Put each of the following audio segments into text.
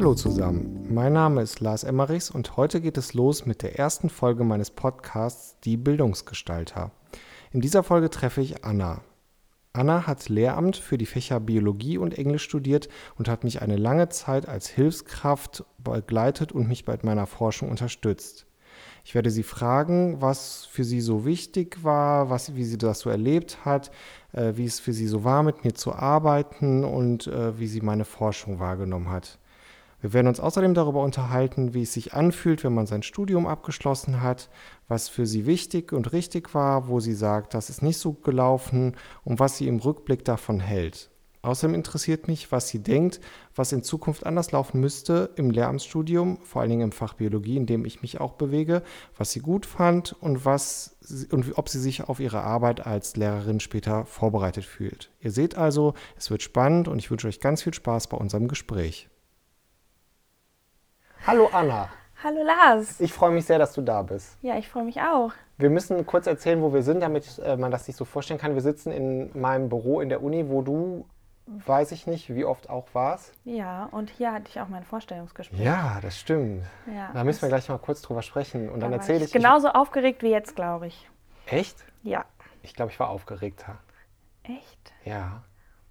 Hallo zusammen, mein Name ist Lars Emmerichs und heute geht es los mit der ersten Folge meines Podcasts Die Bildungsgestalter. In dieser Folge treffe ich Anna. Anna hat Lehramt für die Fächer Biologie und Englisch studiert und hat mich eine lange Zeit als Hilfskraft begleitet und mich bei meiner Forschung unterstützt. Ich werde sie fragen, was für sie so wichtig war, was, wie sie das so erlebt hat, äh, wie es für sie so war, mit mir zu arbeiten und äh, wie sie meine Forschung wahrgenommen hat. Wir werden uns außerdem darüber unterhalten, wie es sich anfühlt, wenn man sein Studium abgeschlossen hat, was für sie wichtig und richtig war, wo sie sagt, das ist nicht so gelaufen und was sie im Rückblick davon hält. Außerdem interessiert mich, was sie denkt, was in Zukunft anders laufen müsste im Lehramtsstudium, vor allen Dingen im Fach Biologie, in dem ich mich auch bewege, was sie gut fand und, was, und ob sie sich auf ihre Arbeit als Lehrerin später vorbereitet fühlt. Ihr seht also, es wird spannend und ich wünsche euch ganz viel Spaß bei unserem Gespräch. Hallo Anna. Hallo Lars. Ich freue mich sehr, dass du da bist. Ja, ich freue mich auch. Wir müssen kurz erzählen, wo wir sind, damit äh, man das sich so vorstellen kann. Wir sitzen in meinem Büro in der Uni, wo du, weiß ich nicht, wie oft auch warst. Ja, und hier hatte ich auch mein Vorstellungsgespräch. Ja, das stimmt. Ja, da müssen wir gleich mal kurz drüber sprechen. Und da dann war erzähle ich. Genauso aufgeregt wie jetzt, glaube ich. Echt? Ja. Ich glaube, ich war aufgeregter. Echt? Ja.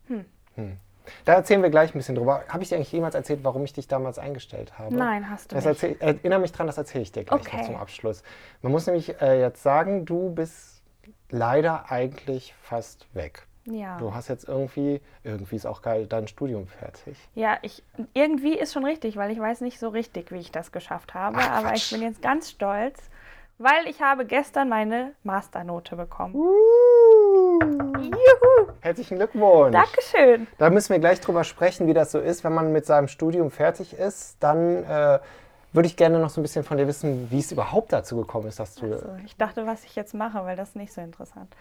Hm. Hm. Da erzählen wir gleich ein bisschen drüber. Habe ich dir eigentlich jemals erzählt, warum ich dich damals eingestellt habe? Nein, hast du das nicht. Erzähl, erinnere mich dran, das erzähle ich dir gleich Okay. noch zum Abschluss. Man muss nämlich äh, jetzt sagen, du bist leider eigentlich fast weg. Ja. Du hast jetzt irgendwie, irgendwie ist auch geil, dein Studium fertig. Ja, ich, irgendwie ist schon richtig, weil ich weiß nicht so richtig, wie ich das geschafft habe. Ach, aber Quatsch. ich bin jetzt ganz stolz, weil ich habe gestern meine Masternote bekommen. Juhu! Herzlichen Glückwunsch. Dankeschön. Da müssen wir gleich drüber sprechen, wie das so ist, wenn man mit seinem Studium fertig ist. Dann äh, würde ich gerne noch so ein bisschen von dir wissen, wie es überhaupt dazu gekommen ist, dass du. Also, ich dachte, was ich jetzt mache, weil das ist nicht so interessant.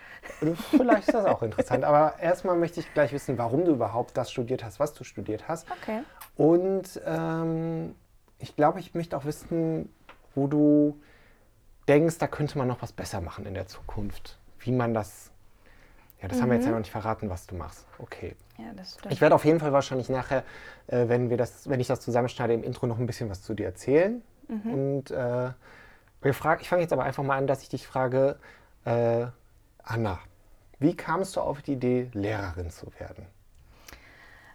Vielleicht ist das auch interessant. Aber erstmal möchte ich gleich wissen, warum du überhaupt das studiert hast, was du studiert hast. Okay. Und ähm, ich glaube, ich möchte auch wissen, wo du denkst, da könnte man noch was besser machen in der Zukunft. Wie man das. Ja, das haben wir jetzt ja noch nicht verraten, was du machst. Okay. Ja, das stimmt. Ich werde auf jeden Fall wahrscheinlich nachher, äh, wenn, wir das, wenn ich das zusammenschneide, im Intro noch ein bisschen was zu dir erzählen. Und äh, wir frag, ich fange jetzt aber einfach mal an, dass ich dich frage, äh, Anna, wie kamst du auf die Idee, Lehrerin zu werden?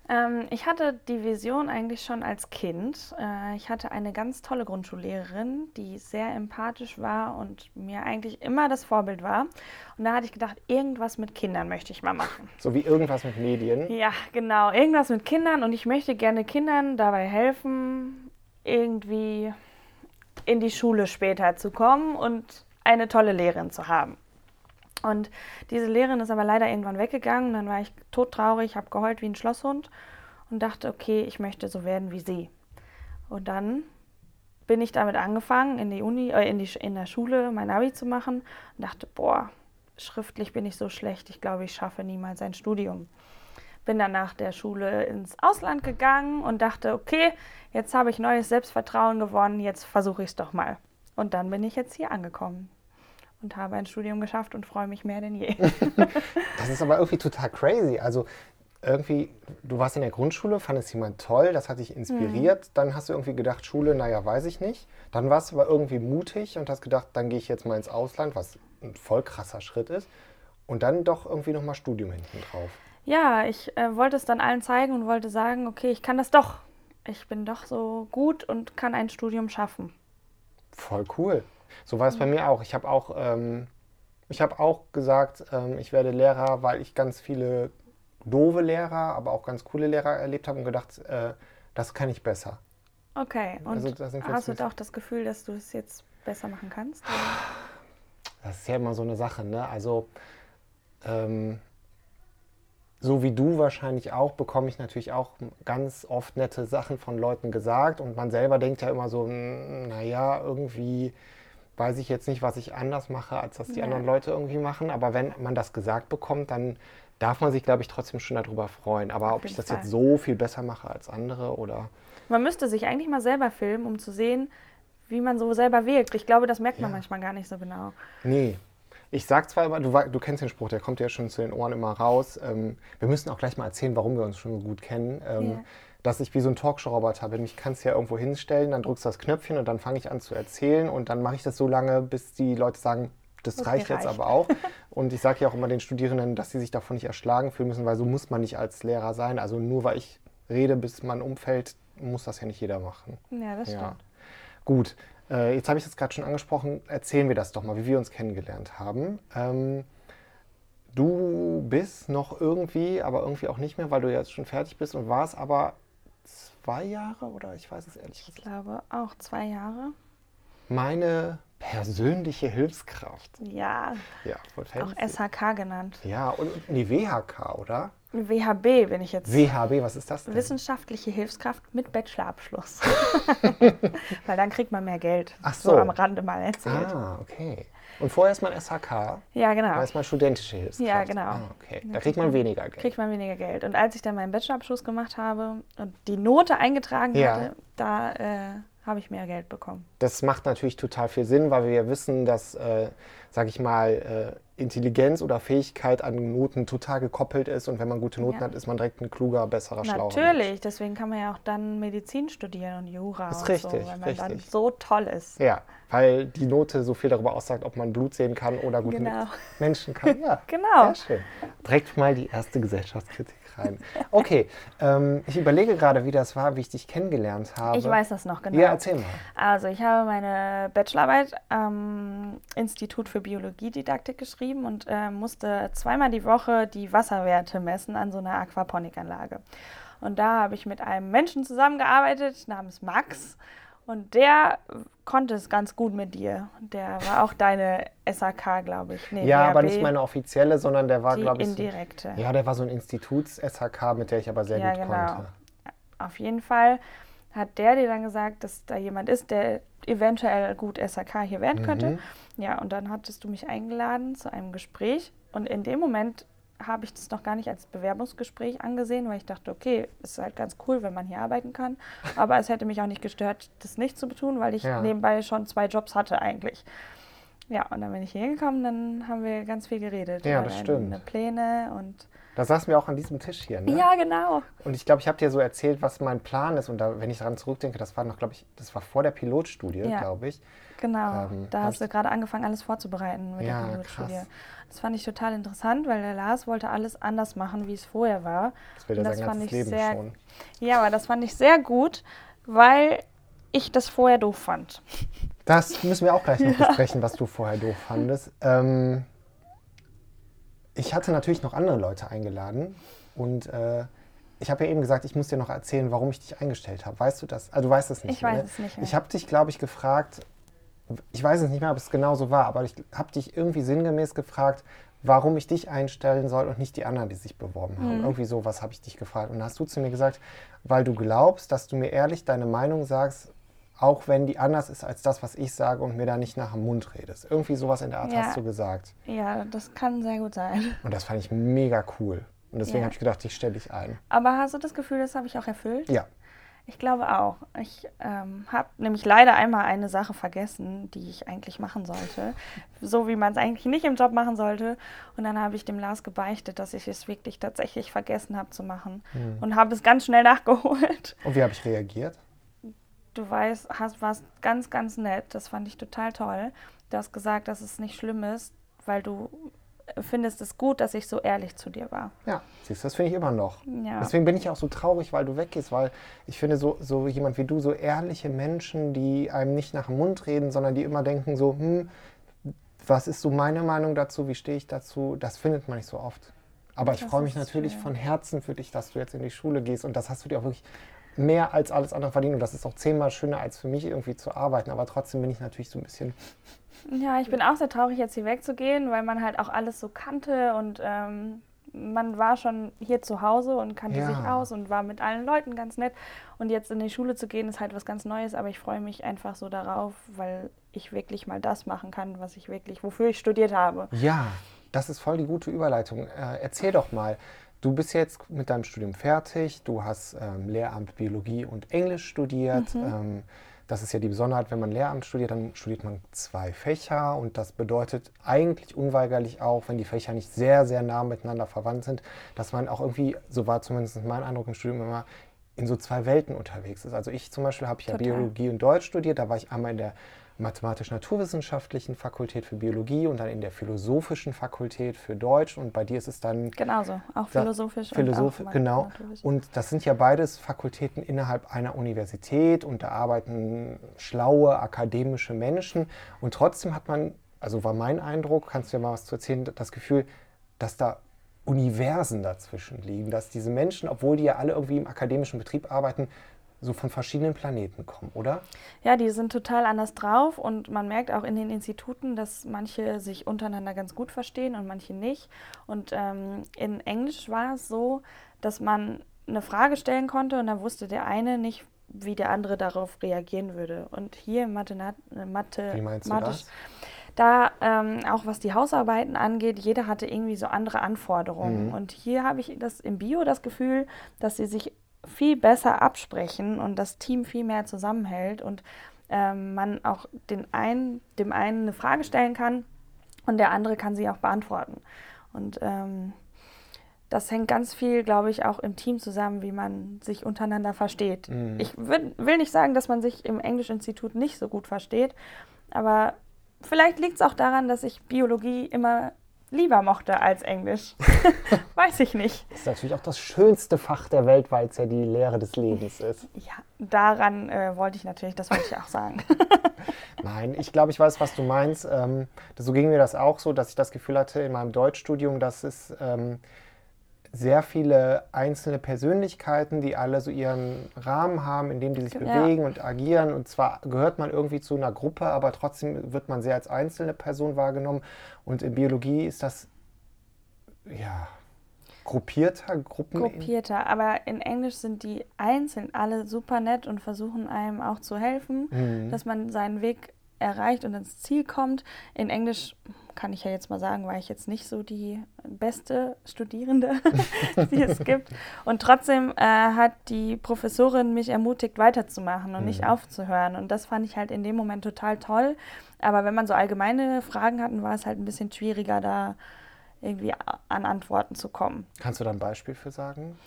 Ähm, ich hatte die Vision eigentlich schon als Kind. Äh, ich hatte eine ganz tolle Grundschullehrerin, die sehr empathisch war und mir eigentlich immer das Vorbild war. Und da hatte ich gedacht, irgendwas mit Kindern möchte ich mal machen. So wie irgendwas mit Medien. Ja, genau, irgendwas mit Kindern und ich möchte gerne Kindern dabei helfen, irgendwie in die Schule später zu kommen und eine tolle Lehrerin zu haben. Und diese Lehrerin ist aber leider irgendwann weggegangen. Dann war ich todtraurig, habe geheult wie ein Schlosshund und dachte, okay, ich möchte so werden wie sie. Und dann bin ich damit angefangen, in die Uni, äh, in, die, in der Schule mein Abi zu machen und dachte, boah, schriftlich bin ich so schlecht, ich glaube, ich schaffe niemals ein Studium. Bin dann nach der Schule ins Ausland gegangen und dachte, okay, jetzt habe ich neues Selbstvertrauen gewonnen, jetzt versuche ich es doch mal. Und dann bin ich jetzt hier angekommen und habe ein Studium geschafft und freue mich mehr denn je. Das ist aber irgendwie total crazy. Also irgendwie, du warst in der Grundschule, fandest jemand toll, das hat dich inspiriert. Dann hast du irgendwie gedacht, Schule, naja, weiß ich nicht. Dann warst du aber irgendwie mutig und hast gedacht, dann gehe ich jetzt mal ins Ausland, was ein voll krasser Schritt ist. Und dann doch irgendwie nochmal Studium hinten drauf. Ja, ich äh, wollte es dann allen zeigen und wollte sagen, okay, ich kann das doch. Ich bin doch so gut und kann ein Studium schaffen. Voll cool. So war es bei mir auch. Ich habe auch, ähm, ich habe auch gesagt, ähm, ich werde Lehrer, weil ich ganz viele doofe Lehrer, aber auch ganz coole Lehrer erlebt habe und gedacht, äh, das kann ich besser. Okay, und Also sind wir hast du auch das Gefühl, dass du es jetzt besser machen kannst? Das ist ja immer so eine Sache, ne? Also ähm, so wie du wahrscheinlich auch, bekomme ich natürlich auch ganz oft nette Sachen von Leuten gesagt und man selber denkt ja immer so, "Hm, naja, irgendwie weiß ich jetzt nicht, was ich anders mache, als das die Ja. anderen Leute irgendwie machen. Aber wenn man das gesagt bekommt, dann darf man sich, glaube ich, trotzdem schon darüber freuen. Aber Auf ob ich das Fall. jetzt so viel besser mache als andere oder Man müsste sich eigentlich mal selber filmen, um zu sehen, wie man so selber wirkt. Ich glaube, das merkt man Ja. manchmal gar nicht so genau. Nee. Ich sag zwar immer, du, du, kennst den Spruch, der kommt ja schon zu den Ohren immer raus. Ähm, wir müssen auch gleich mal erzählen, warum wir uns schon so gut kennen. Ähm, yeah. Dass ich wie so ein Talkshow-Roboter bin. Ich kann es ja irgendwo hinstellen, dann drückst du das Knöpfchen und dann fange ich an zu erzählen und dann mache ich das so lange, bis die Leute sagen, das okay, reicht jetzt reicht. aber auch. Und ich sage ja auch immer den Studierenden, dass sie sich davon nicht erschlagen fühlen müssen, weil so muss man nicht als Lehrer sein. Also nur weil ich rede, bis man umfällt, muss das ja nicht jeder machen. Ja, das ja. stimmt. Gut, äh, jetzt habe ich das gerade schon angesprochen. Erzählen wir das doch mal, wie wir uns kennengelernt haben. Ähm, du bist noch irgendwie, aber irgendwie auch nicht mehr, weil du jetzt schon fertig bist und warst aber zwei Jahre oder ich weiß es ehrlich gesagt. Ich glaube auch zwei Jahre. Meine persönliche Hilfskraft. Ja. Ja, Auch SHK genannt. Ja, und die WHK, oder? WHB bin ich jetzt. WHB, was ist das denn? Wissenschaftliche Hilfskraft mit Bachelorabschluss. Weil dann kriegt man mehr Geld. Ach so. so am Rande mal erzählt. Ah, okay. Und vorher ist man SHK. Ja, genau. Da ist man studentische Hilfskraft. Ja, genau. Ah, okay. Da kriegt man weniger Geld. Kriegt man weniger Geld. Und als ich dann meinen Bachelorabschluss gemacht habe und die Note eingetragen ja. hatte, da äh, habe ich mehr Geld bekommen. Das macht natürlich total viel Sinn, weil wir ja wissen, dass, äh, sage ich mal, äh, Intelligenz oder Fähigkeit an Noten total gekoppelt ist und wenn man gute Noten ja. hat, ist man direkt ein kluger, besserer, schlauer Natürlich, deswegen kann man ja auch dann Medizin studieren und Jura das ist und richtig, so, wenn man richtig. dann so toll ist. Ja, weil die Note so viel darüber aussagt, ob man Blut sehen kann oder gut genau. mit Menschen kann. Ja, genau. Sehr schön. Direkt mal die erste Gesellschaftskritik rein. Okay, ähm, ich überlege gerade, wie das war, wie ich dich kennengelernt habe. Ich weiß das noch genau. Ja, erzähl mal. Also ich habe meine Bachelorarbeit am Institut für Biologiedidaktik geschrieben und äh, musste zweimal die Woche die Wasserwerte messen an so einer Aquaponikanlage. Und da habe ich mit einem Menschen zusammengearbeitet namens Max. Und der konnte es ganz gut mit dir. Der war auch deine SAK, glaube ich. Nee, ja, BRB, aber nicht meine offizielle, sondern der war, glaube ich. Indirekte. So, ja, der war so ein Instituts-SHK, mit der ich aber sehr ja, gut genau. konnte. Auf jeden Fall hat der dir dann gesagt, dass da jemand ist, der eventuell gut SHK hier werden mhm. könnte. Ja, und dann hattest du mich eingeladen zu einem Gespräch. Und in dem Moment habe ich das noch gar nicht als Bewerbungsgespräch angesehen, weil ich dachte, okay, ist halt ganz cool, wenn man hier arbeiten kann. Aber es hätte mich auch nicht gestört, das nicht zu tun, weil ich ja. nebenbei schon zwei Jobs hatte eigentlich. Ja, und dann bin ich hier hingekommen, dann haben wir ganz viel geredet. Ja, das stimmt. Pläne und. Da saßen wir auch an diesem Tisch hier, ne? Ja, genau. Und ich glaube, ich habe dir so erzählt, was mein Plan ist. Und da, wenn ich daran zurückdenke, das war noch, glaube ich, das war vor der Pilotstudie, ja. glaube ich. Genau, ähm, da hast du gerade angefangen, alles vorzubereiten mit ja, der Pilotstudie. Das fand ich total interessant, weil der Lars wollte alles anders machen, wie es vorher war. Das will er sein ganzes Leben sehr, schon. Ja, aber das fand ich sehr gut, weil ich das vorher doof fand. Das müssen wir auch gleich noch besprechen, was du vorher doof fandest. Ähm, ich hatte natürlich noch andere Leute eingeladen und äh, ich habe ja eben gesagt, ich muss dir noch erzählen, warum ich dich eingestellt habe. Weißt du das? Also du weißt es nicht. Ich weiß ne? es nicht. Mehr. Ich habe dich, glaube ich, gefragt, ich weiß es nicht mehr, ob es genau so war, aber ich habe dich irgendwie sinngemäß gefragt, warum ich dich einstellen soll und nicht die anderen, die sich beworben haben. Mhm. Irgendwie sowas habe ich dich gefragt. Und da hast du zu mir gesagt, weil du glaubst, dass du mir ehrlich deine Meinung sagst, auch wenn die anders ist als das, was ich sage und mir da nicht nach dem Mund redest. Irgendwie sowas in der Art ja. hast du gesagt. Ja, das kann sehr gut sein. Und das fand ich mega cool. Und deswegen ja. habe ich gedacht, ich stelle dich ein. Aber hast du das Gefühl, das habe ich auch erfüllt? Ja. Ich glaube auch. Ich ähm, habe nämlich leider einmal eine Sache vergessen, die ich eigentlich machen sollte. So wie man es eigentlich nicht im Job machen sollte. Und dann habe ich dem Lars gebeichtet, dass ich es wirklich tatsächlich vergessen habe zu machen. Hm. Und habe es ganz schnell nachgeholt. Und wie habe ich reagiert? Du weißt, hast, warst ganz, ganz nett. Das fand ich total toll. Du hast gesagt, dass es nicht schlimm ist, weil du findest es gut, dass ich so ehrlich zu dir war. Ja, siehst du, das finde ich immer noch. Ja. Deswegen bin ich auch so traurig, weil du weggehst, weil ich finde, so, so jemand wie du, so ehrliche Menschen, die einem nicht nach dem Mund reden, sondern die immer denken so, hm, was ist so meine Meinung dazu, wie stehe ich dazu, das findet man nicht so oft. Aber das ich freue mich natürlich schön. von Herzen für dich, dass du jetzt in die Schule gehst und das hast du dir auch wirklich mehr als alles andere verdient und das ist auch zehnmal schöner als für mich irgendwie zu arbeiten, aber trotzdem bin ich natürlich so ein bisschen ja, ich bin auch sehr traurig, jetzt hier wegzugehen, weil man halt auch alles so kannte und ähm, man war schon hier zu Hause und kannte ja. sich aus und war mit allen Leuten ganz nett. Und jetzt in die Schule zu gehen, ist halt was ganz Neues, aber ich freue mich einfach so darauf, weil ich wirklich mal das machen kann, was ich wirklich, wofür ich studiert habe. Ja, das ist voll die gute Überleitung. Äh, erzähl doch mal. Du bist jetzt mit deinem Studium fertig, du hast ähm, Lehramt Biologie und Englisch studiert. Mhm. Ähm, das ist ja die Besonderheit, wenn man Lehramt studiert, dann studiert man zwei Fächer und das bedeutet eigentlich unweigerlich auch, wenn die Fächer nicht sehr, sehr nah miteinander verwandt sind, dass man auch irgendwie, so war zumindest mein Eindruck im Studium immer, in so zwei Welten unterwegs ist. Also ich zum Beispiel habe ja Biologie und Deutsch studiert, da war ich einmal in der mathematisch-naturwissenschaftlichen Fakultät für Biologie und dann in der philosophischen Fakultät für Deutsch. Und bei dir ist es dann genauso auch philosophisch Philosoph und auch genau. Und das sind ja beides Fakultäten innerhalb einer Universität und da arbeiten schlaue akademische Menschen. Und trotzdem hat man also war mein Eindruck kannst du ja mal was zu erzählen das Gefühl dass da Universen dazwischen liegen, dass diese Menschen, obwohl die ja alle irgendwie im akademischen Betrieb arbeiten, so von verschiedenen Planeten kommen, oder? Ja, die sind total anders drauf und man merkt auch in den Instituten, dass manche sich untereinander ganz gut verstehen und manche nicht. Und ähm, in Englisch war es so, dass man eine Frage stellen konnte und dann wusste der eine nicht, wie der andere darauf reagieren würde. Und hier im Mathe, Mathe, wie meinst du das? da ähm, auch was die Hausarbeiten angeht, jeder hatte irgendwie so andere Anforderungen. Mhm. Und hier habe ich das im Bio das Gefühl, dass sie sich viel besser absprechen und das Team viel mehr zusammenhält und ähm, man auch den einen, dem einen eine Frage stellen kann und der andere kann sie auch beantworten. Und ähm, das hängt ganz viel, glaube ich, auch im Team zusammen, wie man sich untereinander versteht. Mhm. Ich will nicht sagen, dass man sich im Englischinstitut nicht so gut versteht, aber vielleicht liegt es auch daran, dass ich Biologie immer lieber mochte als Englisch. Weiß ich nicht. Das ist natürlich auch das schönste Fach der Welt, weil es ja die Lehre des Lebens ist. Ja, daran äh, wollte ich natürlich, das wollte ich auch sagen. Nein, ich glaube, ich weiß, was du meinst. Ähm, so ging mir das auch so, dass ich das Gefühl hatte in meinem Deutschstudium, dass es ähm, sehr viele einzelne Persönlichkeiten, die alle so ihren Rahmen haben, in dem die sich ja. bewegen und agieren. Und zwar gehört man irgendwie zu einer Gruppe, aber trotzdem wird man sehr als einzelne Person wahrgenommen. Und in Biologie ist das ja gruppierter, Gruppen. Gruppierter, aber in Englisch sind die einzeln alle super nett und versuchen einem auch zu helfen, mhm. dass man seinen Weg erreicht und ins Ziel kommt. In Englisch kann ich ja jetzt mal sagen, war ich jetzt nicht so die beste Studierende, die es gibt. Und trotzdem äh, hat die Professorin mich ermutigt, weiterzumachen und mhm. nicht aufzuhören. Und das fand ich halt in dem Moment total toll. Aber wenn man so allgemeine Fragen hatten, war es halt ein bisschen schwieriger, da irgendwie an Antworten zu kommen. Kannst du da ein Beispiel für sagen?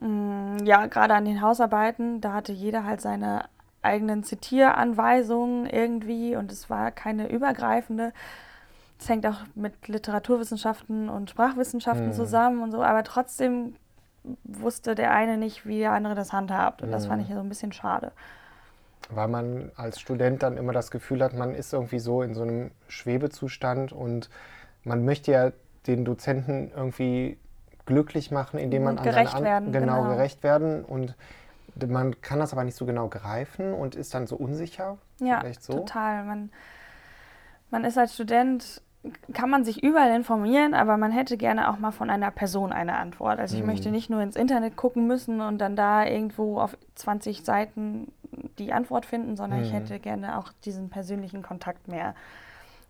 Mm, ja, gerade an den Hausarbeiten, da hatte jeder halt seine eigenen Zitieranweisungen irgendwie und es war keine übergreifende. Es hängt auch mit Literaturwissenschaften und Sprachwissenschaften mhm. zusammen und so, aber trotzdem wusste der eine nicht, wie der andere das handhabt und mhm. das fand ich so ein bisschen schade. Weil man als Student dann immer das Gefühl hat, man ist irgendwie so in so einem Schwebezustand und man möchte ja den Dozenten irgendwie glücklich machen, indem man und an seine werden, genau, genau gerecht werden und man kann das aber nicht so genau greifen und ist dann so unsicher. Ja, so. total. Man, man ist als Student, kann man sich überall informieren, aber man hätte gerne auch mal von einer Person eine Antwort. Also ich mhm. möchte nicht nur ins Internet gucken müssen und dann da irgendwo auf 20 Seiten die Antwort finden, sondern mhm. ich hätte gerne auch diesen persönlichen Kontakt mehr.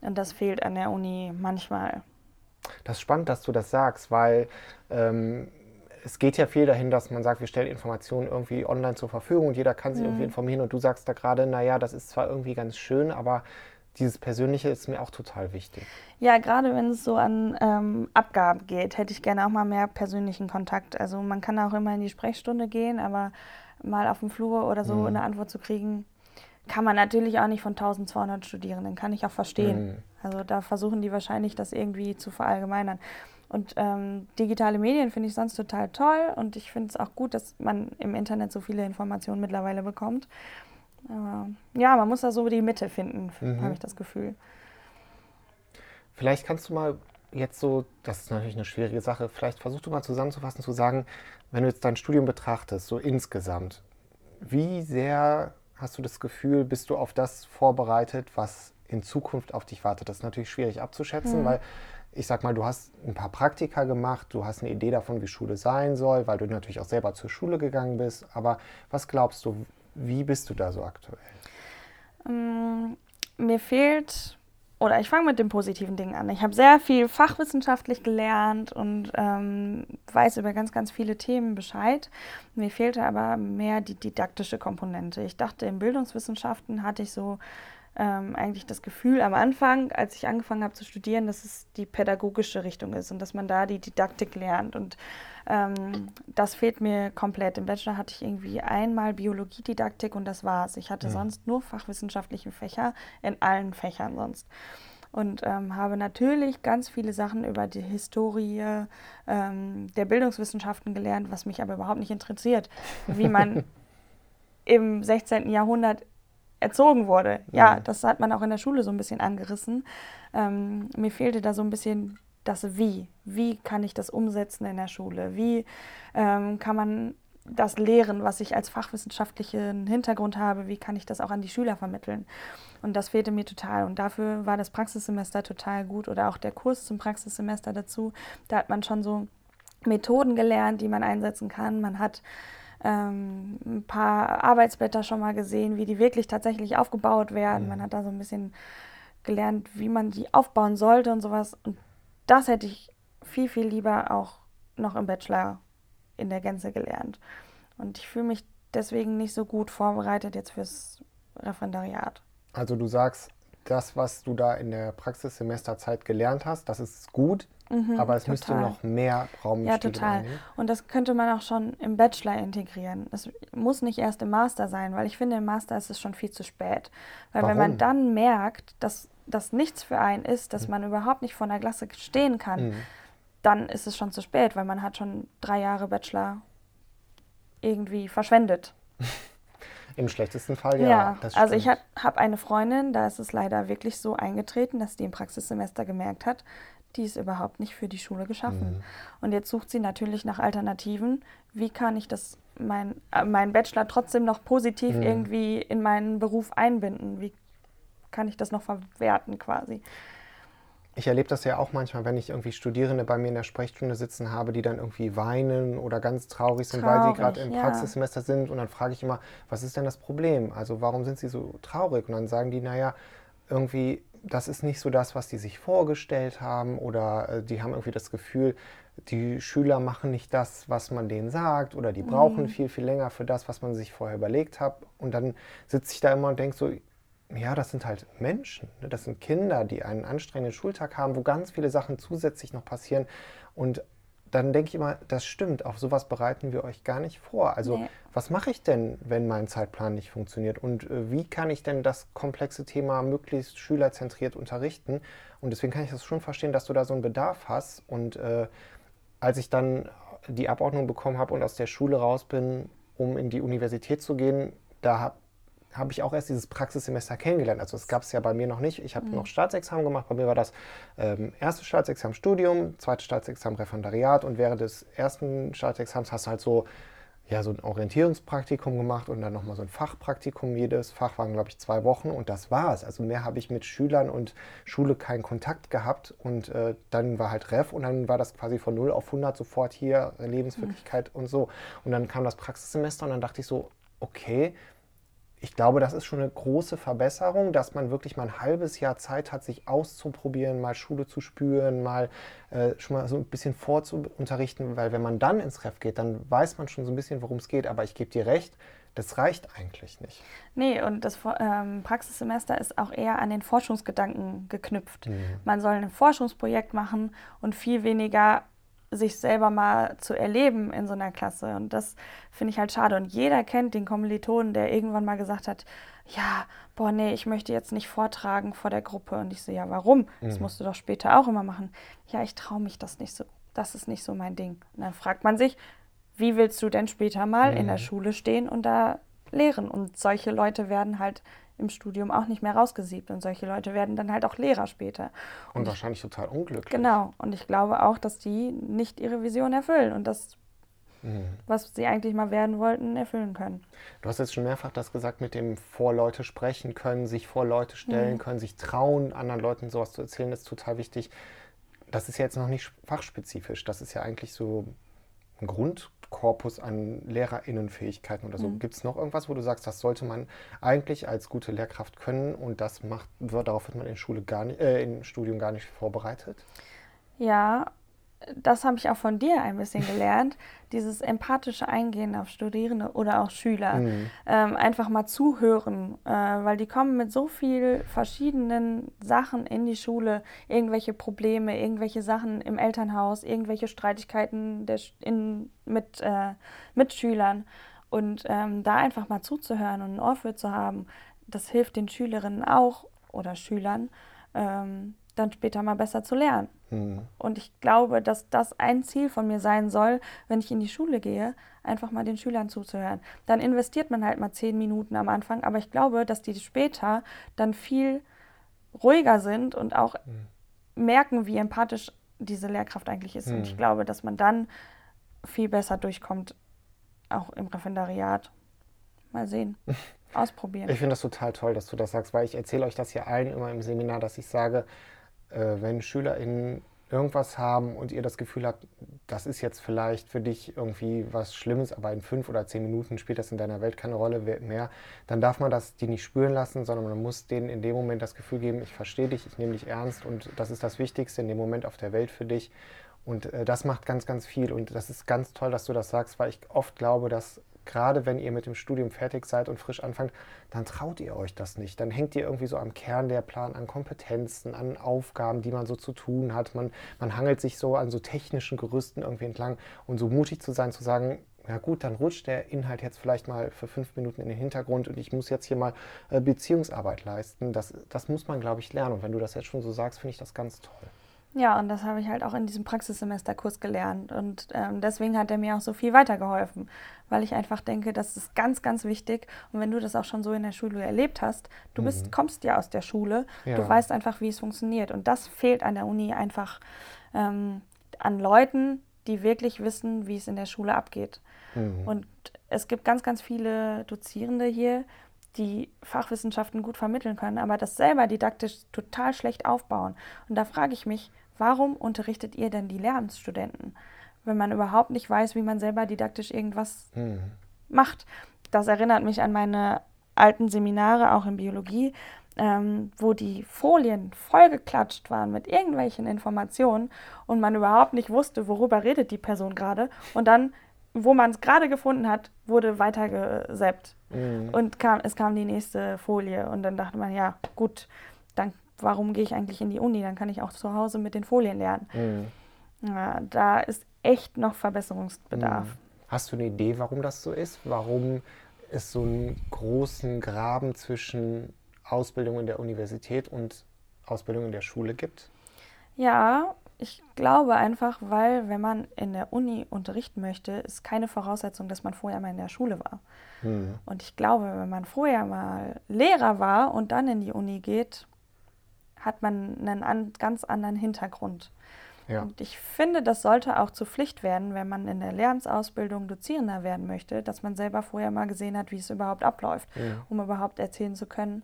Und das fehlt an der Uni manchmal. Das ist spannend, dass du das sagst, weil ähm, es geht ja viel dahin, dass man sagt, wir stellen Informationen irgendwie online zur Verfügung und jeder kann sich mhm. irgendwie informieren. Und du sagst da gerade, naja, das ist zwar irgendwie ganz schön, aber dieses Persönliche ist mir auch total wichtig. Ja, gerade wenn es so an ähm, Abgaben geht, hätte ich gerne auch mal mehr persönlichen Kontakt. Also man kann auch immer in die Sprechstunde gehen, aber mal auf dem Flur oder so mhm. eine Antwort zu kriegen, kann man natürlich auch nicht von 1200 Studierenden, kann ich auch verstehen. Mhm. Also da versuchen die wahrscheinlich, das irgendwie zu verallgemeinern. Und ähm, digitale Medien finde ich sonst total toll und ich finde es auch gut, dass man im Internet so viele Informationen mittlerweile bekommt. Aber ja, man muss da so die Mitte finden, mhm. habe ich das Gefühl. Vielleicht kannst du mal jetzt so, das ist natürlich eine schwierige Sache, vielleicht versuchst du mal zusammenzufassen, zu sagen, wenn du jetzt dein Studium betrachtest, so insgesamt, wie sehr hast du das Gefühl, bist du auf das vorbereitet, was in Zukunft auf dich wartet? Das ist natürlich schwierig abzuschätzen, mhm. weil ich sag mal, du hast ein paar Praktika gemacht, du hast eine Idee davon, wie Schule sein soll, weil du natürlich auch selber zur Schule gegangen bist. Aber was glaubst du, wie bist du da so aktuell? Ähm, mir fehlt oder ich fange mit den positiven Dingen an. Ich habe sehr viel fachwissenschaftlich gelernt und ähm, weiß über ganz, ganz viele Themen Bescheid. Mir fehlte aber mehr die didaktische Komponente. Ich dachte, in Bildungswissenschaften hatte ich so ähm, eigentlich das Gefühl am Anfang, als ich angefangen habe zu studieren, dass es die pädagogische Richtung ist und dass man da die Didaktik lernt. Und ähm, das fehlt mir komplett. Im Bachelor hatte ich irgendwie einmal Biologiedidaktik und das war's. Ich hatte ja. sonst nur fachwissenschaftliche Fächer in allen Fächern sonst und ähm, habe natürlich ganz viele Sachen über die Historie ähm, der Bildungswissenschaften gelernt, was mich aber überhaupt nicht interessiert, wie man im 16. Jahrhundert erzogen wurde. Ja, das hat man auch in der Schule so ein bisschen angerissen. Ähm, mir fehlte da so ein bisschen das Wie. Wie kann ich das umsetzen in der Schule? Wie ähm, kann man das lehren, was ich als fachwissenschaftlichen Hintergrund habe? Wie kann ich das auch an die Schüler vermitteln? Und das fehlte mir total. Und dafür war das Praxissemester total gut oder auch der Kurs zum Praxissemester dazu. Da hat man schon so Methoden gelernt, die man einsetzen kann. Man hat ähm, ein paar Arbeitsblätter schon mal gesehen, wie die wirklich tatsächlich aufgebaut werden. Mhm. Man hat da so ein bisschen gelernt, wie man die aufbauen sollte und sowas. Und das hätte ich viel, viel lieber auch noch im Bachelor in der Gänze gelernt. Und ich fühle mich deswegen nicht so gut vorbereitet jetzt fürs Referendariat. Also du sagst, das, was du da in der Praxissemesterzeit gelernt hast, das ist gut, Mhm, aber es total. müsste noch mehr Raum Ja, total. Einnehmen. Und das könnte man auch schon im Bachelor integrieren. Es muss nicht erst im Master sein, weil ich finde, im Master ist es schon viel zu spät. Weil Warum? wenn man dann merkt, dass das nichts für einen ist, dass mhm. man überhaupt nicht vor der Klasse stehen kann, mhm. dann ist es schon zu spät, weil man hat schon drei Jahre Bachelor irgendwie verschwendet. Im schlechtesten Fall, ja. Ja, also ich habe eine Freundin, da ist es leider wirklich so eingetreten, dass die im Praxissemester gemerkt hat, die ist überhaupt nicht für die Schule geschaffen. Mhm. Und jetzt sucht sie natürlich nach Alternativen. Wie kann ich das, mein, äh, mein Bachelor trotzdem noch positiv mhm. irgendwie in meinen Beruf einbinden? Wie kann ich das noch verwerten quasi? Ich erlebe das ja auch manchmal, wenn ich irgendwie Studierende bei mir in der Sprechstunde sitzen habe, die dann irgendwie weinen oder ganz traurig sind, traurig, weil sie gerade im ja. Praxissemester sind. Und dann frage ich immer, was ist denn das Problem? Also warum sind sie so traurig? Und dann sagen die, naja, irgendwie das ist nicht so das, was die sich vorgestellt haben oder äh, die haben irgendwie das Gefühl, die Schüler machen nicht das, was man denen sagt oder die brauchen mhm. viel, viel länger für das, was man sich vorher überlegt hat. Und dann sitze ich da immer und denke so, ja, das sind halt Menschen, ne? das sind Kinder, die einen anstrengenden Schultag haben, wo ganz viele Sachen zusätzlich noch passieren. Und dann denke ich immer, das stimmt, auf sowas bereiten wir euch gar nicht vor. Also nee. was mache ich denn, wenn mein Zeitplan nicht funktioniert und äh, wie kann ich denn das komplexe Thema möglichst schülerzentriert unterrichten? Und deswegen kann ich das schon verstehen, dass du da so einen Bedarf hast. Und äh, als ich dann die Abordnung bekommen habe und aus der Schule raus bin, um in die Universität zu gehen, da habe habe ich auch erst dieses Praxissemester kennengelernt. Also es gab es ja bei mir noch nicht. Ich habe mhm. noch Staatsexamen gemacht. Bei mir war das ähm, erste Staatsexamen Studium, zweite Staatsexamen Referendariat und während des ersten Staatsexamens hast du halt so ja, so ein Orientierungspraktikum gemacht und dann nochmal so ein Fachpraktikum. Jedes Fach waren, glaube ich, zwei Wochen und das war es. Also mehr habe ich mit Schülern und Schule keinen Kontakt gehabt und äh, dann war halt Ref und dann war das quasi von 0 auf 100 sofort hier Lebenswirklichkeit mhm. und so. Und dann kam das Praxissemester und dann dachte ich so, okay, ich glaube, das ist schon eine große Verbesserung, dass man wirklich mal ein halbes Jahr Zeit hat, sich auszuprobieren, mal Schule zu spüren, mal äh, schon mal so ein bisschen vorzuunterrichten, weil wenn man dann ins Ref geht, dann weiß man schon so ein bisschen, worum es geht. Aber ich gebe dir recht, das reicht eigentlich nicht. Nee, und das ähm, Praxissemester ist auch eher an den Forschungsgedanken geknüpft. Mhm. Man soll ein Forschungsprojekt machen und viel weniger sich selber mal zu erleben in so einer Klasse. Und das finde ich halt schade. Und jeder kennt den Kommilitonen, der irgendwann mal gesagt hat, ja, boah, nee, ich möchte jetzt nicht vortragen vor der Gruppe. Und ich so, ja, warum? Das mhm. musst du doch später auch immer machen. Ja, ich traue mich das nicht so. Das ist nicht so mein Ding. Und dann fragt man sich, wie willst du denn später mal mhm. in der mhm. Schule stehen und da lehren? Und solche Leute werden halt im Studium auch nicht mehr rausgesiebt. Und solche Leute werden dann halt auch Lehrer später. Und, und wahrscheinlich total unglücklich. Genau. Und ich glaube auch, dass die nicht ihre Vision erfüllen und das, mhm. was sie eigentlich mal werden wollten, erfüllen können. Du hast jetzt schon mehrfach das gesagt, mit dem vor Leute sprechen können, sich vor Leute stellen mhm. können, sich trauen, anderen Leuten sowas zu erzählen, ist total wichtig. Das ist ja jetzt noch nicht fachspezifisch. Das ist ja eigentlich so ein Grund, Korpus an LehrerInnenfähigkeiten oder so. Mhm. Gibt es noch irgendwas, wo du sagst, das sollte man eigentlich als gute Lehrkraft können und das macht, darauf wird man in Schule gar nicht, äh, im Studium gar nicht vorbereitet? Ja, das habe ich auch von dir ein bisschen gelernt, dieses empathische Eingehen auf Studierende oder auch Schüler. Mhm. Ähm, einfach mal zuhören, äh, weil die kommen mit so viel verschiedenen Sachen in die Schule, irgendwelche Probleme, irgendwelche Sachen im Elternhaus, irgendwelche Streitigkeiten der, in, mit äh, Mitschülern. Und ähm, da einfach mal zuzuhören und ein Ohr für zu haben, das hilft den Schülerinnen auch oder Schülern, ähm, dann später mal besser zu lernen. Mhm. Und ich glaube, dass das ein Ziel von mir sein soll, wenn ich in die Schule gehe, einfach mal den Schülern zuzuhören. Dann investiert man halt mal zehn Minuten am Anfang, aber ich glaube, dass die später dann viel ruhiger sind und auch merken, wie empathisch diese Lehrkraft eigentlich ist. Und ich Mhm. glaube, dass man dann viel besser durchkommt, auch im Referendariat. Mal sehen. Ausprobieren. Ich finde das total toll, dass du das sagst, weil ich erzähle euch das ja allen immer im Seminar, dass ich sage, wenn SchülerInnen irgendwas haben und ihr das Gefühl habt, das ist jetzt vielleicht für dich irgendwie was Schlimmes, aber in fünf oder zehn Minuten spielt das in deiner Welt keine Rolle mehr, dann darf man das die nicht spüren lassen, sondern man muss denen in dem Moment das Gefühl geben, ich verstehe dich, ich nehme dich ernst und das ist das Wichtigste in dem Moment auf der Welt für dich. Und äh, das macht ganz, ganz viel. Und das ist ganz toll, dass du das sagst, weil ich oft glaube, dass gerade wenn ihr mit dem Studium fertig seid und frisch anfangt, dann traut ihr euch das nicht. Dann hängt ihr irgendwie so am Kern der Plan, an Kompetenzen, an Aufgaben, die man so zu tun hat. Man, man hangelt sich so an so technischen Gerüsten irgendwie entlang. Und so mutig zu sein, zu sagen, ja gut, dann rutscht der Inhalt jetzt vielleicht mal für fünf Minuten in den Hintergrund und ich muss jetzt hier mal äh, Beziehungsarbeit leisten. Das, das muss man, glaube ich, lernen. Und wenn du das jetzt schon so sagst, finde ich das ganz toll. Ja, und das habe ich halt auch in diesem Praxissemesterkurs gelernt. Und ähm, deswegen hat er mir auch so viel weitergeholfen, weil ich einfach denke, das ist ganz, ganz wichtig. Und wenn du das auch schon so in der Schule erlebt hast, du bist, kommst ja aus der Schule, Ja. du weißt einfach, wie es funktioniert. Und das fehlt an der Uni einfach ähm, an Leuten, die wirklich wissen, wie es in der Schule abgeht. Mhm. Und es gibt ganz, ganz viele Dozierende hier, die Fachwissenschaften gut vermitteln können, aber das selber didaktisch total schlecht aufbauen. Und da frage ich mich, warum unterrichtet ihr denn die Lehramtsstudenten, wenn man überhaupt nicht weiß, wie man selber didaktisch irgendwas Mhm. macht? Das erinnert mich an meine alten Seminare, auch in Biologie, ähm, wo die Folien vollgeklatscht waren mit irgendwelchen Informationen und man überhaupt nicht wusste, worüber redet die Person gerade. Und dann, wo man es gerade gefunden hat, wurde weitergeseppt. Mhm. Und kam, es kam die nächste Folie und dann dachte man, ja, gut, dann warum gehe ich eigentlich in die Uni? Dann kann ich auch zu Hause mit den Folien lernen. Mhm. Ja, da ist echt noch Verbesserungsbedarf. Mhm. Hast du eine Idee, warum das so ist? Warum es so einen großen Graben zwischen Ausbildung in der Universität und Ausbildung in der Schule gibt? Ja, ich glaube einfach, weil wenn man in der Uni unterrichten möchte, ist keine Voraussetzung, dass man vorher mal in der Schule war. Mhm. Und ich glaube, wenn man vorher mal Lehrer war und dann in die Uni geht, hat man einen an, ganz anderen Hintergrund. Ja. Und ich finde, das sollte auch zur Pflicht werden, wenn man in der Lehramtsausbildung Dozierender werden möchte, dass man selber vorher mal gesehen hat, wie es überhaupt abläuft, Ja. um überhaupt erzählen zu können,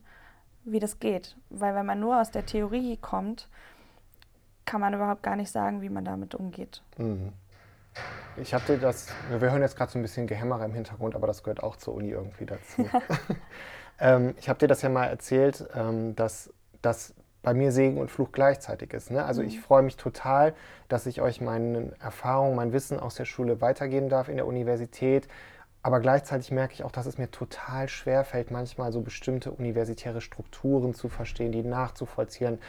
wie das geht. Weil wenn man nur aus der Theorie kommt, kann man überhaupt gar nicht sagen, wie man damit umgeht. Mhm. Ich habe dir das, wir hören jetzt gerade so ein bisschen Gehämmerer im Hintergrund, aber das gehört auch zur Uni irgendwie dazu. ähm, ich habe dir das ja mal erzählt, ähm, dass das bei mir Segen und Fluch gleichzeitig ist. Ne? Also ich freue mich total, dass ich euch meine Erfahrungen, mein Wissen aus der Schule weitergeben darf in der Universität. Aber gleichzeitig merke ich auch, dass es mir total schwer fällt, manchmal so bestimmte universitäre Strukturen zu verstehen, die nachzuvollziehen.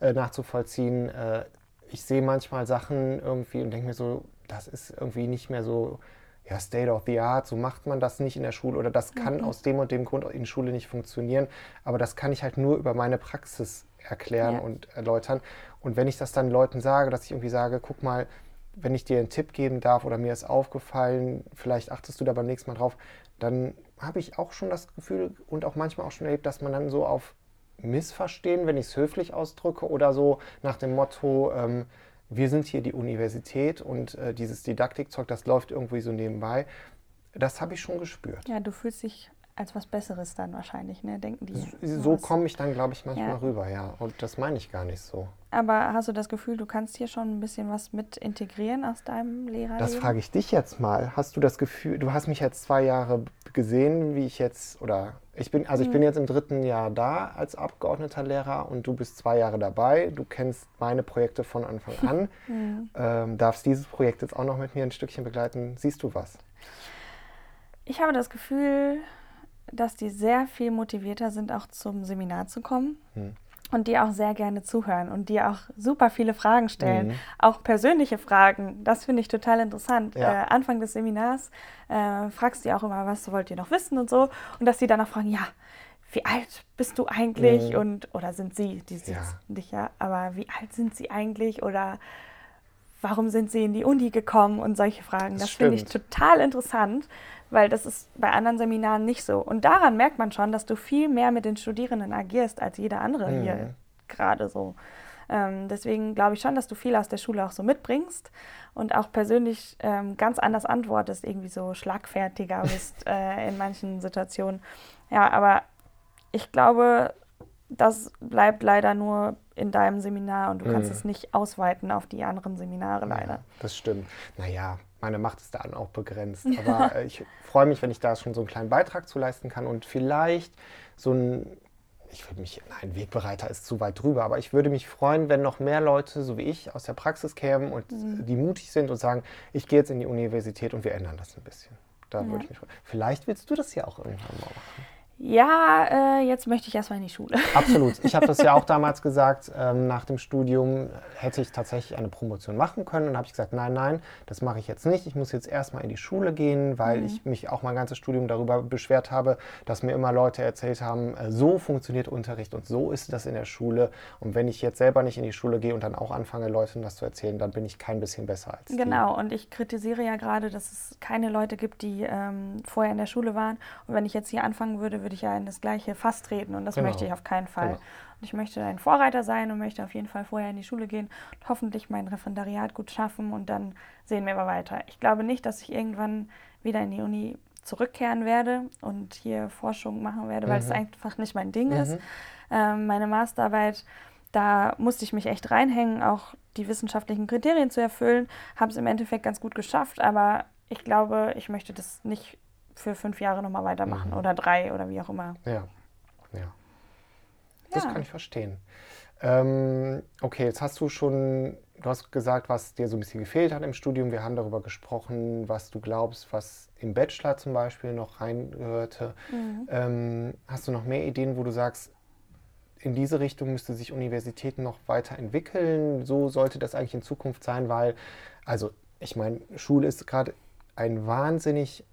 Äh, nachzuvollziehen. Äh, ich sehe manchmal Sachen irgendwie und denke mir so, das ist irgendwie nicht mehr so ja, State of the Art, so macht man das nicht in der Schule oder das kann aus dem und dem Grund in Schule nicht funktionieren. Aber das kann ich halt nur über meine Praxis erklären Ja. und erläutern. Und wenn ich das dann Leuten sage, dass ich irgendwie sage, guck mal, wenn ich dir einen Tipp geben darf oder mir ist aufgefallen, vielleicht achtest du da beim nächsten Mal drauf, dann habe ich auch schon das Gefühl und auch manchmal auch schon erlebt, dass man dann so auf Missverstehen, wenn ich es höflich ausdrücke, oder so nach dem Motto, ähm, wir sind hier die Universität und äh, dieses Didaktikzeug, das läuft irgendwie so nebenbei. Das habe ich schon gespürt. Ja, du fühlst dich als was Besseres dann wahrscheinlich, ne? Denken die. So komme ich dann, glaube ich, manchmal Ja. rüber, ja. Und das meine ich gar nicht so. Aber hast du das Gefühl, du kannst hier schon ein bisschen was mit integrieren aus deinem Lehrerleben? Das frage ich dich jetzt mal. Hast du das Gefühl, du hast mich jetzt zwei Jahre gesehen, wie ich jetzt, oder ich bin, also ich Mhm. bin jetzt im dritten Jahr da als abgeordneter Lehrer und du bist zwei Jahre dabei. Du kennst meine Projekte von Anfang an. Mhm. ähm, darfst dieses Projekt jetzt auch noch mit mir ein Stückchen begleiten. Siehst du was? Ich habe das Gefühl, dass die sehr viel motivierter sind, auch zum Seminar zu kommen. Hm. Und die auch sehr gerne zuhören und die auch super viele Fragen stellen, Mhm. auch persönliche Fragen. Das finde ich total interessant. Ja. Äh, Anfang des Seminars äh, fragst du auch immer, was wollt ihr noch wissen und so. Und dass die dann auch fragen, ja, wie alt bist du eigentlich? Mhm. Und, oder sind sie, die sind Ja. nicht, ja, aber wie alt sind sie eigentlich? Oder warum sind sie in die Uni gekommen und solche Fragen. Das Das, finde ich total interessant, weil das ist bei anderen Seminaren nicht so. Und daran merkt man schon, dass du viel mehr mit den Studierenden agierst als jeder andere Mhm. hier gerade so. Ähm, deswegen glaube ich schon, dass du viel aus der Schule auch so mitbringst und auch persönlich ähm, ganz anders antwortest, irgendwie so schlagfertiger bist äh, in manchen Situationen. Ja, aber ich glaube, das bleibt leider nur in deinem Seminar und du kannst Mhm. es nicht ausweiten auf die anderen Seminare leider. Ja, das stimmt. Naja, meine Macht ist da auch begrenzt. Aber äh, ich freue mich, wenn ich da schon so einen kleinen Beitrag zu leisten kann und vielleicht so ein, ich würde mich, nein, Wegbereiter ist zu weit drüber, aber ich würde mich freuen, wenn noch mehr Leute, so wie ich, aus der Praxis kämen und Mhm. die mutig sind und sagen, ich gehe jetzt in die Universität und wir ändern das ein bisschen. Da Ja. würde ich mich freuen. Vielleicht willst du das ja auch irgendwann mal machen. Ja, äh, jetzt möchte ich erstmal in die Schule. Absolut. Ich habe das ja auch damals gesagt, ähm, nach dem Studium hätte ich tatsächlich eine Promotion machen können. Und habe ich gesagt, nein, nein, das mache ich jetzt nicht. Ich muss jetzt erstmal in die Schule gehen, weil ich mich auch mein ganzes Studium darüber beschwert habe, dass mir immer Leute erzählt haben, äh, so funktioniert Unterricht und so ist das in der Schule. Und wenn ich jetzt selber nicht in die Schule gehe und dann auch anfange, Leuten das zu erzählen, dann bin ich kein bisschen besser als die. Genau, und ich kritisiere ja gerade, dass es keine Leute gibt, die ähm, vorher in der Schule waren. Und wenn ich jetzt hier anfangen würde, würde ich ja in das gleiche Fass treten. Und das Genau. möchte ich auf keinen Fall. Genau. Und ich möchte ein Vorreiter sein und möchte auf jeden Fall vorher in die Schule gehen und hoffentlich mein Referendariat gut schaffen und dann sehen wir mal weiter. Ich glaube nicht, dass ich irgendwann wieder in die Uni zurückkehren werde und hier Forschung machen werde, weil es Mhm. einfach nicht mein Ding Mhm. ist. Ähm, meine Masterarbeit, da musste ich mich echt reinhängen, auch die wissenschaftlichen Kriterien zu erfüllen. Habe es im Endeffekt ganz gut geschafft, aber ich glaube, ich möchte das nicht für fünf Jahre nochmal weitermachen Mhm. oder drei oder wie auch immer. Ja, ja. Das Ja. kann ich verstehen. Ähm, okay, jetzt hast du schon, du hast gesagt, was dir so ein bisschen gefehlt hat im Studium. Wir haben darüber gesprochen, was du glaubst, was im Bachelor zum Beispiel noch reingehörte. Ähm, hast du noch mehr Ideen, wo du sagst, in diese Richtung müsste sich Universitäten noch weiterentwickeln? So sollte das eigentlich in Zukunft sein, weil, also ich meine, Schule ist gerade ein wahnsinnig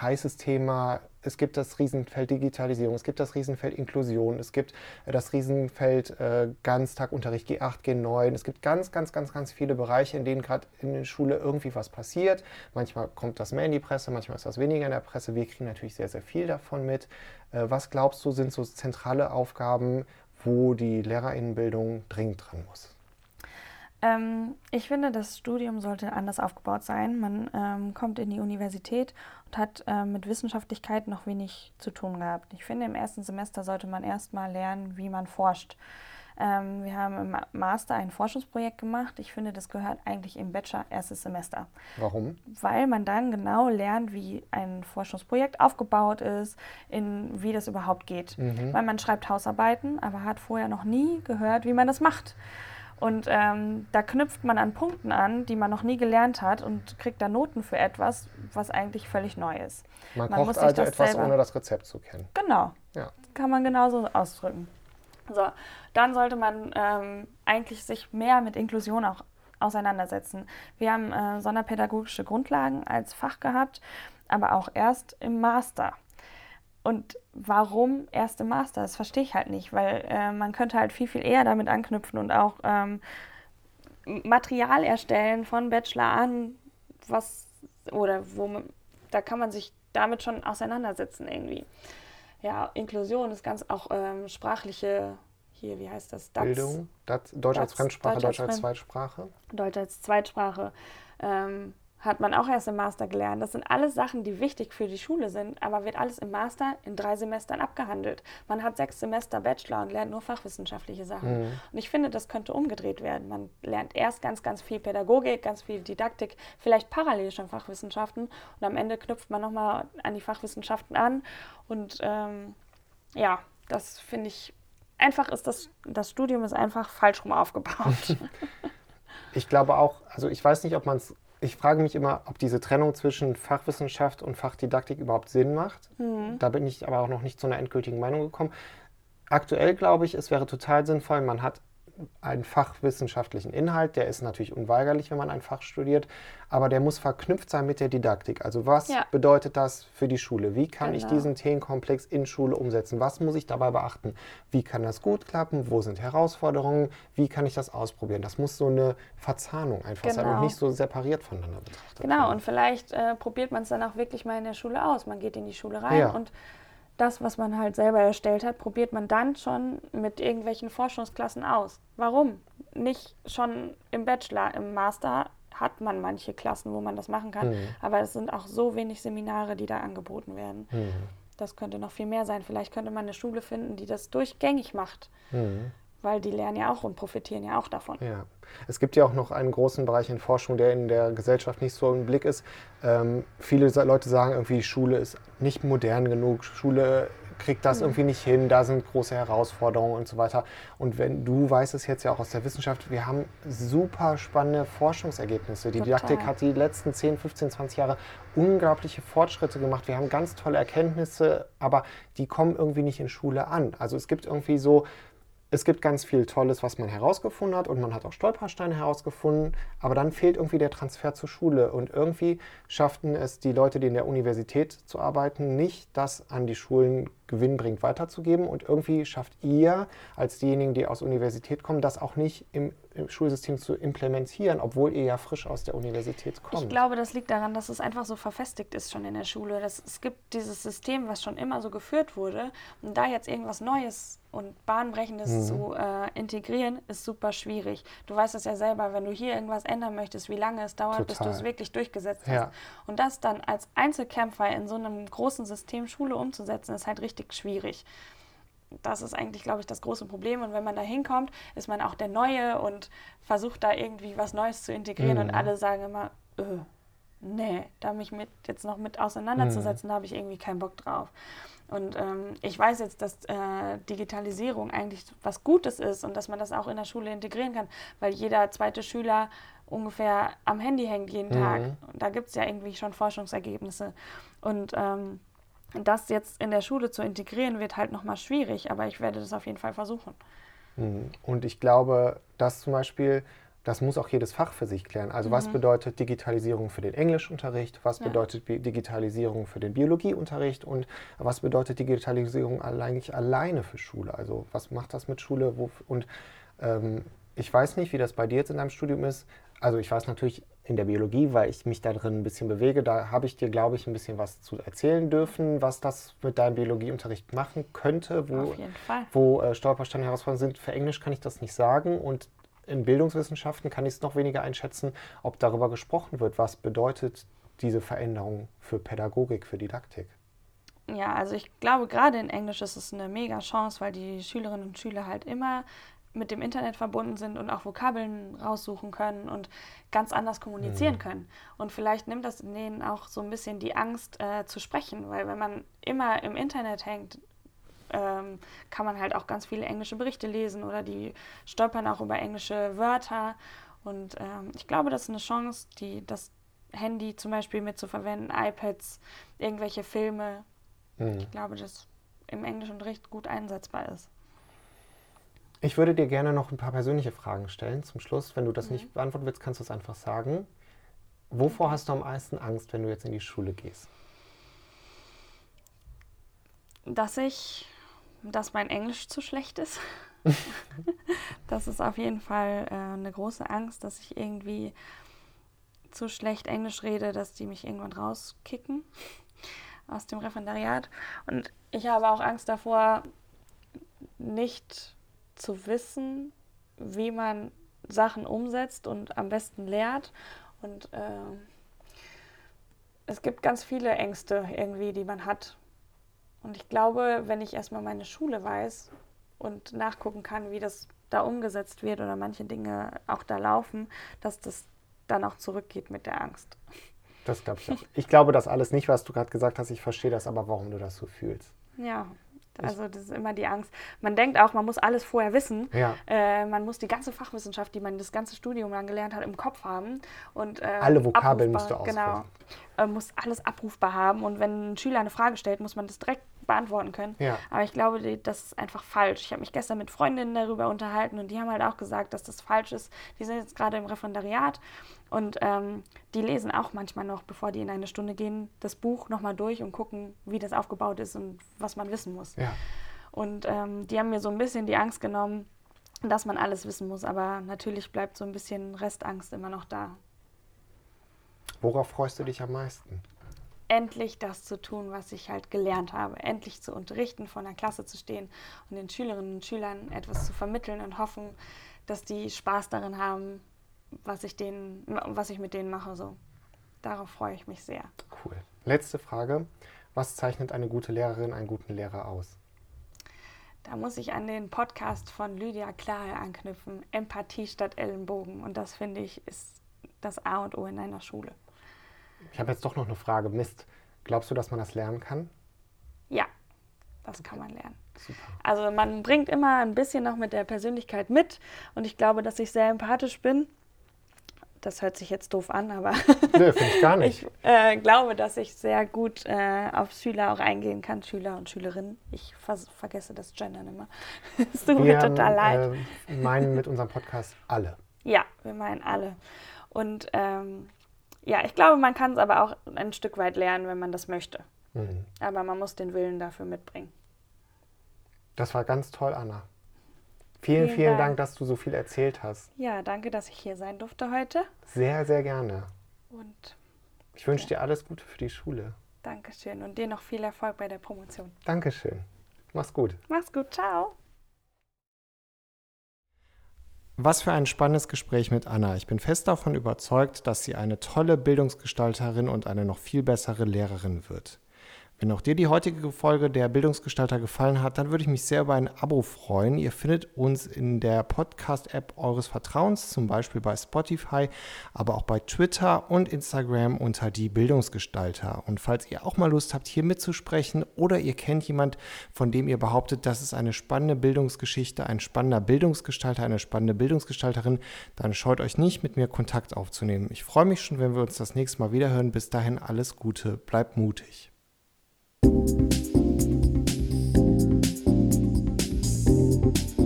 heißes Thema. Es gibt das Riesenfeld Digitalisierung, es gibt das Riesenfeld Inklusion, es gibt äh, das Riesenfeld äh, Ganztagunterricht G8, G9. Es gibt ganz, ganz, ganz, ganz viele Bereiche, in denen gerade in der Schule irgendwie was passiert. Manchmal kommt das mehr in die Presse, manchmal ist das weniger in der Presse. Wir kriegen natürlich sehr, sehr viel davon mit. Äh, was glaubst du, sind so zentrale Aufgaben, wo die Lehrerinnenbildung dringend dran muss? Ähm, ich finde, das Studium sollte anders aufgebaut sein. Man ähm, kommt in die Universität und hat ähm, mit Wissenschaftlichkeit noch wenig zu tun gehabt. Ich finde, im ersten Semester sollte man erstmal lernen, wie man forscht. Ähm, wir haben im Ma- Master ein Forschungsprojekt gemacht. Ich finde, das gehört eigentlich im Bachelor erstes Semester Warum? weil man dann genau lernt, wie ein Forschungsprojekt aufgebaut ist, in wie das überhaupt geht. Mhm. Weil man schreibt Hausarbeiten, aber hat vorher noch nie gehört, wie man das macht. Und ähm, da knüpft man an Punkten an, die man noch nie gelernt hat und kriegt dann Noten für etwas, was eigentlich völlig neu ist. Man, Man kocht muss sich also das etwas, selber- ohne das Rezept zu kennen. Genau, Ja. kann man genauso ausdrücken. So, dann sollte man ähm, eigentlich sich mehr mit Inklusion auch auseinandersetzen. Wir haben äh, sonderpädagogische Grundlagen als Fach gehabt, aber auch erst im Master. Und warum erst im Master? Das verstehe ich halt nicht, weil äh, man könnte halt viel, viel eher damit anknüpfen und auch ähm, Material erstellen von Bachelor an, was oder wo man, da kann man sich damit schon auseinandersetzen irgendwie. Ja, Inklusion ist ganz auch ähm, sprachliche, hier, wie heißt das? DATS, Bildung, das, Deutsch als DATS, Fremdsprache, Deutsch Deutsch als als Fremd- Zweitsprache. Deutsch als Zweitsprache, ähm, hat man auch erst im Master gelernt. Das sind alles Sachen, die wichtig für die Schule sind, aber wird alles im Master in drei Semestern abgehandelt. Man hat sechs Semester Bachelor und lernt nur fachwissenschaftliche Sachen. Mhm. Und ich finde, das könnte umgedreht werden. Man lernt erst ganz, ganz viel Pädagogik, ganz viel Didaktik, vielleicht parallel schon Fachwissenschaften und am Ende knüpft man nochmal an die Fachwissenschaften an. Und ähm, ja, das finde ich, einfach ist das, das Studium ist einfach falsch rum aufgebaut. Ich glaube auch, also ich weiß nicht, ob man es ich frage mich immer, ob diese Trennung zwischen Fachwissenschaft und Fachdidaktik überhaupt Sinn macht. Mhm. Da bin ich aber auch noch nicht zu einer endgültigen Meinung gekommen. Aktuell glaube ich, es wäre total sinnvoll, man hat einen fachwissenschaftlichen Inhalt, der ist natürlich unweigerlich, wenn man ein Fach studiert, aber der muss verknüpft sein mit der Didaktik. Also was ja. bedeutet das für die Schule? Wie kann genau. ich diesen Themenkomplex in Schule umsetzen? Was muss ich dabei beachten? Wie kann das gut klappen? Wo sind Herausforderungen? Wie kann ich das ausprobieren? Das muss so eine Verzahnung einfach genau. sein und genau. nicht so separiert voneinander betrachtet Genau, werden. und vielleicht äh, probiert man es dann auch wirklich mal in der Schule aus. Man geht in die Schule rein ja. und das, was man halt selber erstellt hat, probiert man dann schon mit irgendwelchen Forschungsklassen aus. Warum? Nicht schon im Bachelor, im Master hat man manche Klassen, wo man das machen kann, mhm. aber es sind auch so wenig Seminare, die da angeboten werden. Mhm. Das könnte noch viel mehr sein. Vielleicht könnte man eine Schule finden, die das durchgängig macht. Mhm weil die lernen ja auch und profitieren ja auch davon. Ja. Es gibt ja auch noch einen großen Bereich in Forschung, der in der Gesellschaft nicht so im Blick ist. Ähm, viele Leute sagen irgendwie, Schule ist nicht modern genug, Schule kriegt das mhm. irgendwie nicht hin, da sind große Herausforderungen und so weiter. Und wenn du weißt es jetzt ja auch aus der Wissenschaft, wir haben super spannende Forschungsergebnisse. Die Total. Didaktik hat die letzten 10, 15, 20 Jahre unglaubliche Fortschritte gemacht. Wir haben ganz tolle Erkenntnisse, aber die kommen irgendwie nicht in Schule an. Also es gibt irgendwie so es gibt ganz viel Tolles, was man herausgefunden hat und man hat auch Stolpersteine herausgefunden, aber dann fehlt irgendwie der Transfer zur Schule und irgendwie schafften es die Leute, die in der Universität zu arbeiten, nicht, das an die Schulen gewinnbringend weiterzugeben und irgendwie schafft ihr als diejenigen, die aus Universität kommen, das auch nicht im, im Schulsystem zu implementieren, obwohl ihr ja frisch aus der Universität kommt. Ich glaube, das liegt daran, dass es einfach so verfestigt ist schon in der Schule. Dass es gibt dieses System, was schon immer so geführt wurde und da jetzt irgendwas Neues und Bahnbrechendes mhm. zu äh, integrieren, ist super schwierig. Du weißt es ja selber, wenn du hier irgendwas ändern möchtest, wie lange es dauert, Total. bis du es wirklich durchgesetzt hast. Ja. Und das dann als Einzelkämpfer in so einem großen System Schule umzusetzen, ist halt richtig schwierig. Das ist eigentlich, glaube ich, das große Problem. Und wenn man da hinkommt, ist man auch der Neue und versucht da irgendwie was Neues zu integrieren. Mhm. Und alle sagen immer, öh, nee, da mich mit jetzt noch mit auseinanderzusetzen, mhm. habe ich irgendwie keinen Bock drauf. Und ähm, ich weiß jetzt, dass äh, Digitalisierung eigentlich was Gutes ist und dass man das auch in der Schule integrieren kann, weil jeder zweite Schüler ungefähr am Handy hängt jeden mhm. Tag. Da gibt es ja irgendwie schon Forschungsergebnisse. Und ähm, das jetzt in der Schule zu integrieren, wird halt nochmal schwierig, aber ich werde das auf jeden Fall versuchen. Mhm. Und ich glaube, dass zum Beispiel das muss auch jedes Fach für sich klären. Also mhm. was bedeutet Digitalisierung für den Englischunterricht, was ja. bedeutet Digitalisierung für den Biologieunterricht und was bedeutet Digitalisierung eigentlich alleine für Schule? Also was macht das mit Schule? Und ähm, ich weiß nicht, wie das bei dir jetzt in deinem Studium ist. Also ich weiß natürlich in der Biologie, weil ich mich da drin ein bisschen bewege, da habe ich dir, glaube ich, ein bisschen was zu erzählen dürfen, was das mit deinem Biologieunterricht machen könnte, wo, wo äh, Stolpersteine Herausforderungen sind. Für Englisch kann ich das nicht sagen und in Bildungswissenschaften kann ich es noch weniger einschätzen, ob darüber gesprochen wird, was bedeutet diese Veränderung für Pädagogik, für Didaktik. Ja, also ich glaube, gerade in Englisch ist es eine mega Chance, weil die Schülerinnen und Schüler halt immer mit dem Internet verbunden sind und auch Vokabeln raussuchen können und ganz anders kommunizieren mhm. können. Und vielleicht nimmt das denen auch so ein bisschen die Angst äh, zu sprechen, weil wenn man immer im Internet hängt, ähm, kann man halt auch ganz viele englische Berichte lesen oder die stolpern auch über englische Wörter. Und ähm, ich glaube, das ist eine Chance, die, das Handy zum Beispiel mitzuverwenden, iPads, irgendwelche Filme. Mhm. Ich glaube, dass im Englischunterricht gut einsetzbar ist. Ich würde dir gerne noch ein paar persönliche Fragen stellen zum Schluss. Wenn du das mhm. nicht beantworten willst, kannst du es einfach sagen. Wovor hast du am meisten Angst, wenn du jetzt in die Schule gehst? Dass ich dass mein Englisch zu schlecht ist. das ist auf jeden Fall äh, eine große Angst, dass ich irgendwie zu schlecht Englisch rede, dass die mich irgendwann rauskicken aus dem Referendariat. Und ich habe auch Angst davor, nicht zu wissen, wie man Sachen umsetzt und am besten lehrt. Und äh, es gibt ganz viele Ängste irgendwie, die man hat. Und ich glaube, wenn ich erstmal meine Schule weiß und nachgucken kann, wie das da umgesetzt wird oder manche Dinge auch da laufen, dass das dann auch zurückgeht mit der Angst. Das glaube ich auch. Ich glaube das alles nicht, was du gerade gesagt hast. Ich verstehe das aber, warum du das so fühlst. Ja, also das ist immer die Angst. Man denkt auch, man muss alles vorher wissen. Ja. Äh, man muss die ganze Fachwissenschaft, die man das ganze Studium lang gelernt hat, im Kopf haben. Und, äh, Alle Vokabeln musst du Genau. auswendig. Äh, muss alles abrufbar haben. Und wenn ein Schüler eine Frage stellt, muss man das direkt beantworten können. Ja. Aber ich glaube, das ist einfach falsch. Ich habe mich gestern mit Freundinnen darüber unterhalten und die haben halt auch gesagt, dass das falsch ist. Die sind jetzt gerade im Referendariat und ähm, die lesen auch manchmal noch, bevor die in eine Stunde gehen, das Buch nochmal durch und gucken, wie das aufgebaut ist und was man wissen muss. Ja. Und ähm, die haben mir so ein bisschen die Angst genommen, dass man alles wissen muss. Aber natürlich bleibt so ein bisschen Restangst immer noch da. Worauf freust du dich am meisten? Endlich das zu tun, was ich halt gelernt habe. Endlich zu unterrichten, vor einer Klasse zu stehen und den Schülerinnen und Schülern etwas zu vermitteln und hoffen, dass die Spaß darin haben, was ich, denen, was ich mit denen mache. So. Darauf freue ich mich sehr. Cool. Letzte Frage. Was zeichnet eine gute Lehrerin, einen guten Lehrer aus? Da muss ich an den Podcast von Lydia Klahe anknüpfen. Empathie statt Ellenbogen. Und das finde ich ist das A und O in einer Schule. Ich habe jetzt doch noch eine Frage. Mist. Glaubst du, dass man das lernen kann? Ja, das kann man lernen. Super. Also man bringt immer ein bisschen noch mit der Persönlichkeit mit und ich glaube, dass ich sehr empathisch bin. Das hört sich jetzt doof an, aber Nö, finde ich gar nicht. ich äh, glaube, dass ich sehr gut äh, auf Schüler auch eingehen kann, Schüler und Schülerinnen. Ich vergesse das Gendern immer. Es tut mir total leid. äh, meinen mit unserem Podcast alle. Ja, wir meinen alle. Und ähm, ja, ich glaube, man kann es aber auch ein Stück weit lernen, wenn man das möchte. Mhm. Aber man muss den Willen dafür mitbringen. Das war ganz toll, Anna. Vielen, Vielen vielen Dank. Dank. dass du so viel erzählt hast. Ja, danke, dass ich hier sein durfte heute. Sehr, sehr gerne. Und Ich wünsche dir alles Gute für die Schule. Dankeschön und dir noch viel Erfolg bei der Promotion. Dankeschön. Mach's gut. Mach's gut, ciao. Was für ein spannendes Gespräch mit Anna. Ich bin fest davon überzeugt, dass sie eine tolle Bildungsgestalterin und eine noch viel bessere Lehrerin wird. Wenn auch dir die heutige Folge der Bildungsgestalter gefallen hat, dann würde ich mich sehr über ein Abo freuen. Ihr findet uns in der Podcast-App eures Vertrauens, zum Beispiel bei Spotify, aber auch bei Twitter und Instagram unter die Bildungsgestalter. Und falls ihr auch mal Lust habt, hier mitzusprechen oder ihr kennt jemand, von dem ihr behauptet, das ist eine spannende Bildungsgeschichte, ein spannender Bildungsgestalter, eine spannende Bildungsgestalterin, dann scheut euch nicht, mit mir Kontakt aufzunehmen. Ich freue mich schon, wenn wir uns das nächste Mal wiederhören. Bis dahin alles Gute, bleibt mutig. Thank you.